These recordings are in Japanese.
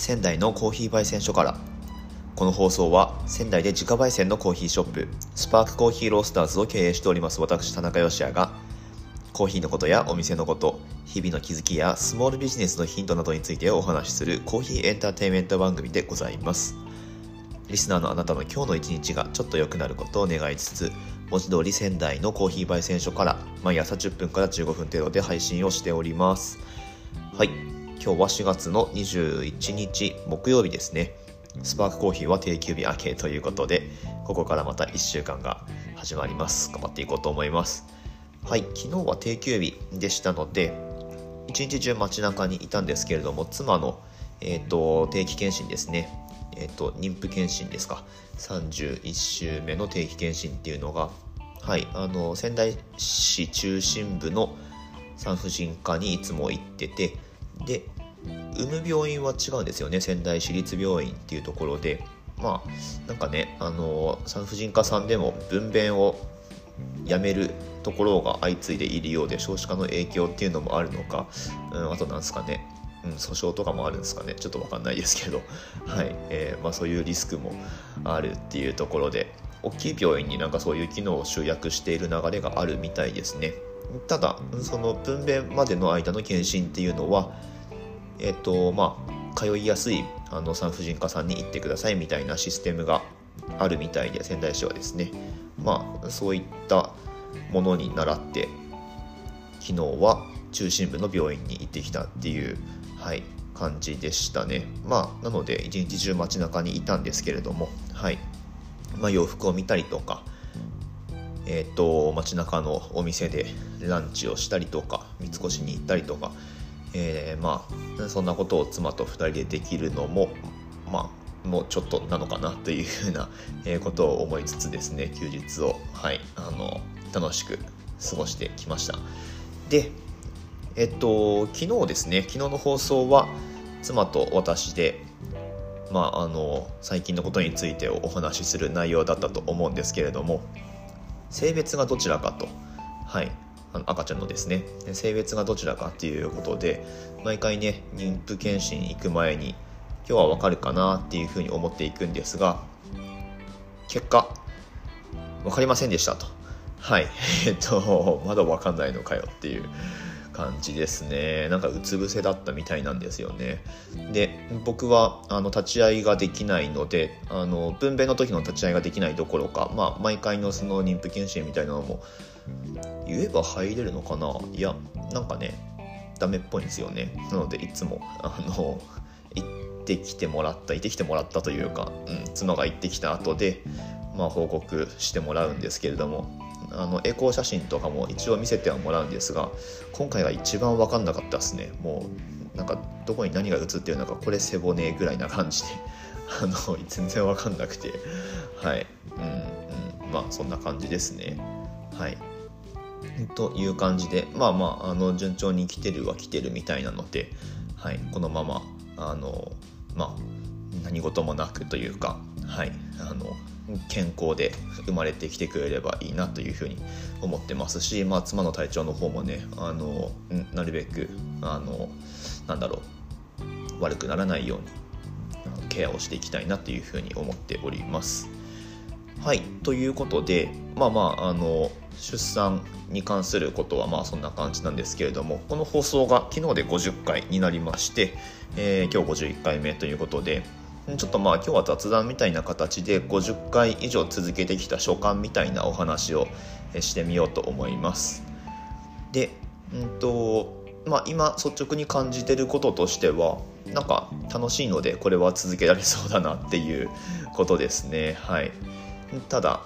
仙台のコーヒー焙煎所から。この放送は仙台で自家焙煎のコーヒーショップスパークコーヒーロースターズを経営しております私田中芳也がコーヒーのことやお店のこと日々の気づきやスモールビジネスのヒントなどについてお話しするコーヒーエンターテインメント番組でございます。リスナーのあなたの今日の一日がちょっと良くなることを願いつつ文字通り仙台のコーヒー焙煎所から毎朝10分から15分程度で配信をしております。はい。今日は4月の21日木曜日ですね。スパークコーヒーは定休日明けということでここからまた1週間が始まります。頑張っていこうと思います。はい昨日は定休日でしたので一日中街中にいたんですけれども妻の、えーと、定期検診ですね。えっ、ー、と妊婦検診ですか。31週目の定期検診っていうのがはいあの仙台市中心部の産婦人科にいつも行っててで産む病院は違うんですよね。仙台市立病院っていうところで。まあなんかねあの産婦人科さんでも分娩をやめるところが相次いでいるようで少子化の影響っていうのもあるのか、うん、あとなんですかね、うん、訴訟とかもあるんですかね。ちょっと分かんないですけど、はい。えーまあ、そういうリスクもあるっていうところで。大きい病院になんかそういう機能を集約している流れがあるみたいですね。ただその分娩までの間の検診っていうのはえっ、とまあ通いやすいあの産婦人科さんに行ってくださいみたいなシステムがあるみたいで仙台市はですね。まあそういったものに倣って昨日は中心部の病院に行ってきたっていう、はい、感じでしたね。まあなので一日中街中にいたんですけれどもはい、まあ、洋服を見たりとかえーと、街中のお店でランチをしたりとか三越に行ったりとかえー、まあそんなことを妻と2人でできるのもまあもうちょっとなのかなというふうな ことを思いつつですね休日をはいあの楽しく過ごしてきました。でえっと昨日ですね昨日の放送は妻と私でまああの最近のことについてお話しする内容だったと思うんですけれども性別がどちらかとはい赤ちゃんのですね。性別がどちらかっていうことで毎回ね妊婦検診行く前に今日はわかるかなっていうふうに思っていくんですが結果分かりませんでしたと。はい。えっとまだ分かんないのかよっていう。感じですね。なんかうつ伏せだったみたいなんですよね。で僕はあの立ち会いができないのであの分娩の時の立ち会いができないどころか、まあ、毎回のその妊婦検診みたいなのも言えば入れるのかな。いやなんかねダメっぽいんですよね。なのでいつもあの行ってきてもらった行ってきてもらったというか、うん、妻が行ってきた後でまあ報告してもらうんですけれども。あのエコー写真とかも一応見せてはもらうんですが今回が一番分かんなかったですね。もうなんかどこに何が写ってるのかこれ背骨ぐらいな感じで。あの全然分かんなくて。はい。うんうん。まあそんな感じですね。はい。という感じでまあまああの順調に来てるは来てるみたいなので、はい、このままあのまあ何事もなくというか、はい、あの健康で生まれてきてくれればいいなというふうに思ってますし、まあ、妻の体調の方もねあのなるべくあのなんだろう悪くならないようにケアをしていきたいなというふうに思っております。はいということでまあまああの出産に関することはまあそんな感じなんですけれどもこの放送が昨日で50回になりまして、えー、今日51回目ということでちょっとまあ今日は雑談みたいな形で50回以上続けてきた所感みたいなお話をしてみようと思います。で、うんとまあ、今率直に感じてることとしてはなんか楽しいのでこれは続けられそうだなっていうことですね。はい、ただ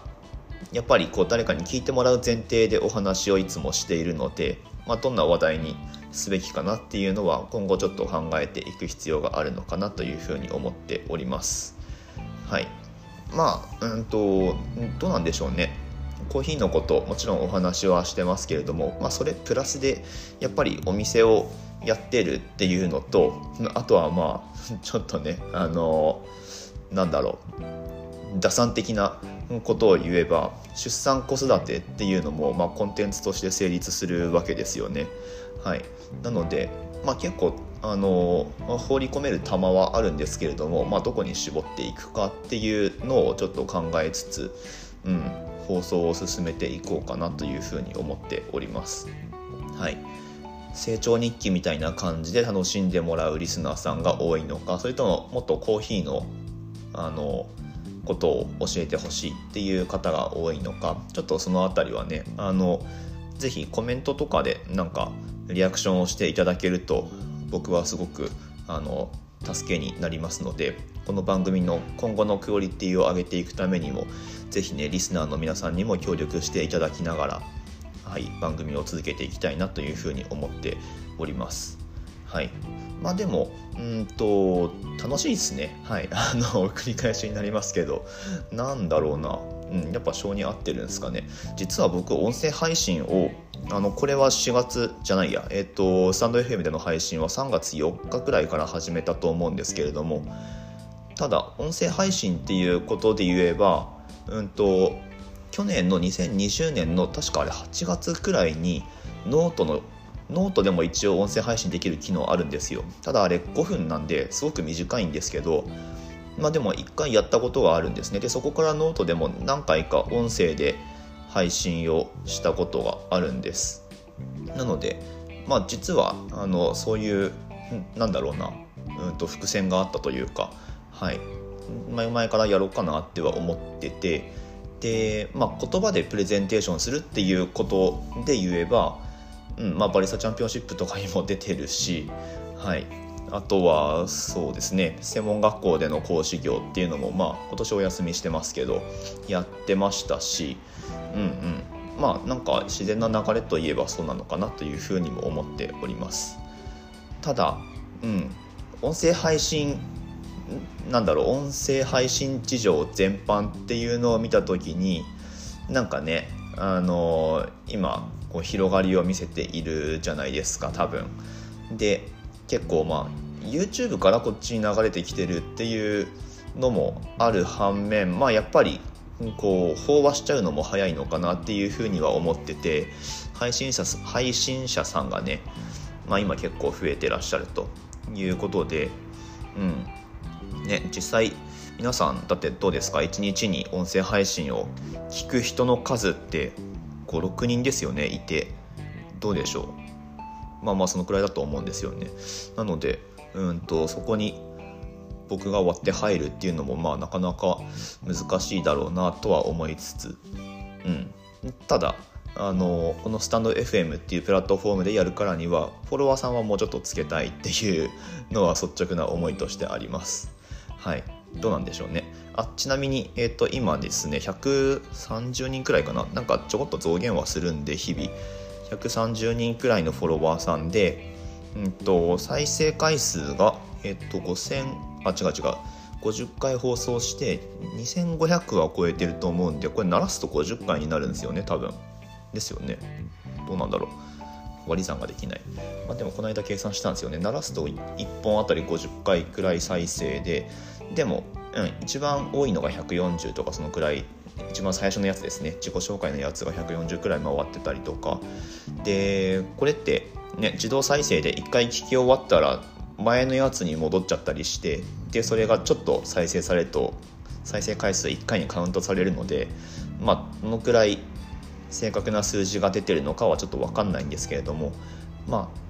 やっぱりこう誰かに聞いてもらう前提でお話をいつもしているので、まあ、どんな話題にすべきかなっていうのは今後ちょっと考えていく必要があるのかなというふうに思っております。はい、まあうんとどうなんでしょうね。コーヒーのこともちろんお話はしてますけれども、まあ、それプラスでやっぱりお店をやってるっていうのとあとはまあ ちょっとねあのなんだろう打算的なことを言えば出産子育てっていうのも、まあ、コンテンツとして成立するわけですよね。はい、なので、まあ、結構あの、ま、放り込める球はあるんですけれども、まあ、どこに絞っていくかっていうのをちょっと考えつつ、うん、放送を進めていこうかなというふうに思っております。はい成長日記みたいな感じで楽しんでもらうリスナーさんが多いのかそれとももっとコーヒーのあのことを教えてほしいっていう方が多いのかちょっとその辺りはねあのぜひコメントとかでなんかリアクションをしていただけると僕はすごくあの助けになりますのでこの番組の今後のクオリティを上げていくためにもぜひねリスナーの皆さんにも協力していただきながら、はい、番組を続けていきたいなというふうに思っております。はいまあでもうんと楽しいですね。はい。あの繰り返しになりますけど。なんだろうな、うん、やっぱ性に合ってるんですかね。実は僕音声配信をあのこれは4月じゃないや。えっ、とスタンド FM での配信は3月4日くらいから始めたと思うんですけれども。ただ音声配信っていうことで言えばうんと去年の2020年の確かあれ8月くらいにノートのノートでも一応音声配信できる機能あるんですよ。ただあれ5分なんですごく短いんですけどまあでも1回やったことがあるんですね。でそこからノートでも何回か音声で配信をしたことがあるんです。なのでまあ実はあのそういうなんだろうなうんと伏線があったというかはい。前々からやろうかなっては思ってて。で、まあ、言葉でプレゼンテーションするっていうことで言えばうんまあ、バリスタチャンピオンシップとかにも出てるし、はい、あとはそうですね専門学校での講師業っていうのも、まあ、今年お休みしてますけどやってましたし、うんうん、まあなんか自然な流れといえばそうなのかなというふうにも思っております。ただ、うん、音声配信なんだろう音声配信事情全般っていうのを見た時になんかねあの今こう広がりを見せているじゃないですか多分。で結構まあ YouTube からこっちに流れてきてるっていうのもある反面まあやっぱりこう飽和しちゃうのも早いのかなっていうふうには思ってて配信者配信者さんがね、まあ、今結構増えてらっしゃるということで、うんね、実際皆さんだってどうですか？1日に音声配信を聞く人の数って56人ですよねいて。どうでしょう。まあまあそのくらいだと思うんですよね。なのでうんとそこに僕が割って入るっていうのもまあなかなか難しいだろうなとは思いつつ。うん。ただあのこのスタンド FM っていうプラットフォームでやるからにはフォロワーさんはもうちょっとつけたいっていうのは率直な思いとしてあります。はい。どうなんでしょうね。あちなみに、えーと、今ですね130人くらいかな。なんかちょこっと増減はするんで日々。130人くらいのフォロワーさんで、うんと、再生回数が、えっ、ー、と5000あ違う違う。50回放送して2500は超えてると思うんでこれ鳴らすと50回になるんですよね多分。ですよね。どうなんだろう。割り算ができない、まあ、でもこの間計算したんですよね。鳴らすと1本あたり50回くらい再生ででも、うん、一番多いのが140とかそのくらい一番最初のやつですね。自己紹介のやつが140くらい回ってたりとか。でこれってね自動再生で1回聞き終わったら前のやつに戻っちゃったりしてでそれがちょっと再生されると再生回数1回にカウントされるのでまあどのくらい正確な数字が出てるのかはちょっと分かんないんですけれどもまあ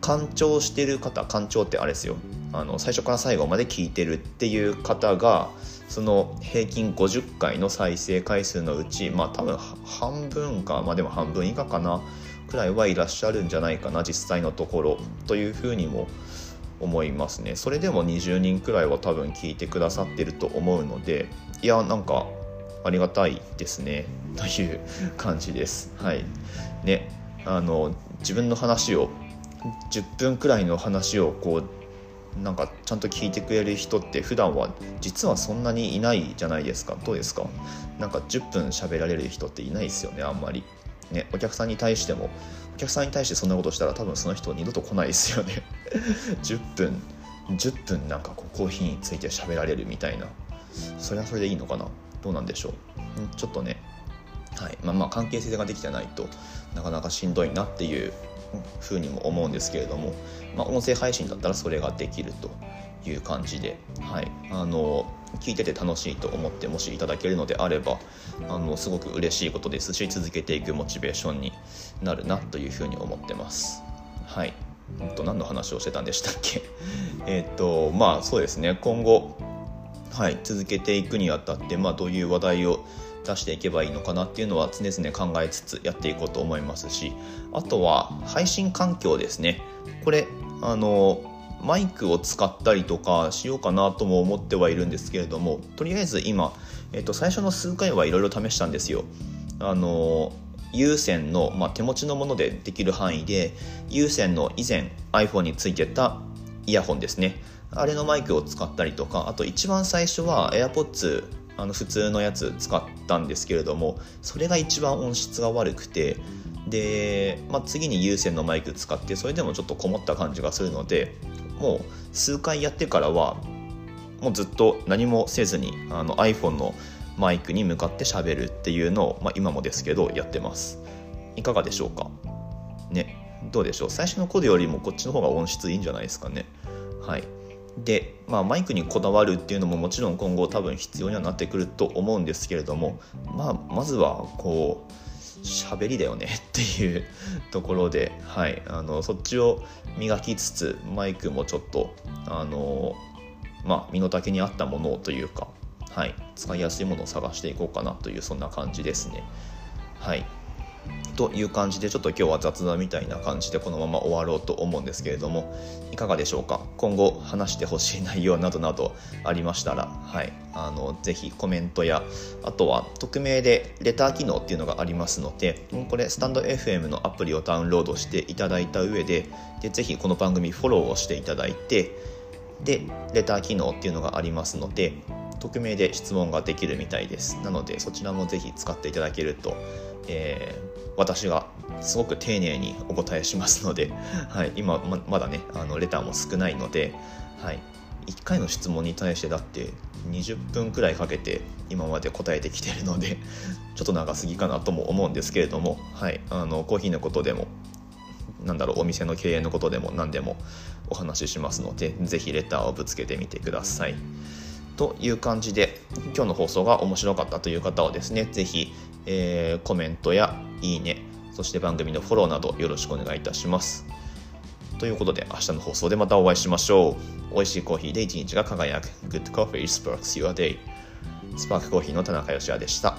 干潮してる方干潮ってあれですよ。あの最初から最後まで聞いてるっていう方がその平均50回の再生回数のうちまあ多分半分かまあでも半分以下かなくらいはいらっしゃるんじゃないかな実際のところというふうにも思いますね。それでも20人くらいは多分聞いてくださってると思うのでいやなんかありがたいですねという感じです。はい。ねあの自分の話を10分くらいの話をこうなんかちゃんと聞いてくれる人って普段は実はそんなにいないじゃないですか。どうですか？なんか10分喋られる人っていないですよねあんまり。ねお客さんに対してもお客さんに対してそんなことしたら多分その人二度と来ないですよね。10分10分なんかこうコーヒーについて喋られるみたいな。それはそれでいいのかな？どうなんでしょう。ちょっとねはい。まあ、まあ関係性ができてないとなかなかしんどいなっていうふうにも思うんですけれども、まあ、音声配信だったらそれができるという感じで、はい、あの聞いてて楽しいと思ってもしいただけるのであればあのすごく嬉しいことですし続けていくモチベーションになるなというふうに思ってます。はい、と何の話をしてたんでしたっけ？えっとまあそうですね。今後、はい、続けていくにあたって、まあ、どういう話題を出していけばいいのかなっていうのは常々考えつつやっていこうと思いますしあとは配信環境ですね。これあのマイクを使ったりとかしようかなとも思ってはいるんですけれどもとりあえず今、えっと、最初の数回はいろいろ試したんですよ。あの有線の、まあ、手持ちのものでできる範囲で有線の以前 iPhone についてたイヤホンですね。あれのマイクを使ったりとかあと一番最初は AirPods あの普通のやつ使ったんですけれどもそれが一番音質が悪くてで、まあ、次に有線のマイク使ってそれでもちょっとこもった感じがするのでもう数回やってからはもうずっと何もせずにあの iPhone のマイクに向かって喋るっていうのを、まあ、今もですけどやってます。いかがでしょうか？ねどうでしょう？最初の頃よりもこっちの方が音質いいんじゃないですかね。はい。で、まあ、マイクにこだわるっていうのももちろん今後多分必要にはなってくると思うんですけれども、まあ、まずはこう喋りだよね っていう ところで、はい、あのそっちを磨きつつマイクもちょっとあの、まあ、身の丈に合ったものをというか、はい、使いやすいものを探していこうかなというそんな感じですね。はいという感じでちょっと今日は雑談みたいな感じでこのまま終わろうと思うんですけれどもいかがでしょうか？今後話してほしい内容などなどありましたら、はい、あのぜひコメントやあとは匿名でレター機能っていうのがありますのでこれスタンド FM のアプリをダウンロードしていただいた上ででぜひこの番組フォローをしていただいてでレター機能っていうのがありますので匿名で質問ができるみたいですなのでそちらもぜひ使っていただけると、えー私がすごく丁寧にお答えしますので、はい、今ままだねあのレターも少ないので、はい、1回の質問に対してだって20分くらいかけて今まで答えてきてるので ちょっと長すぎかなとも思うんですけれども、はい、あのコーヒーのことでもなんだろうお店の経営のことでも何でもお話ししますので是非レターをぶつけてみてください。という感じで今日の放送が面白かったという方はですね是非えー、コメントやいいね、そして番組のフォローなどよろしくお願いいたします。ということで、明日の放送でまたお会いしましょう。美味しいコーヒーで一日が輝く。Good Coffee Sparks Your Day。スパークコーヒーの田中芳也でした。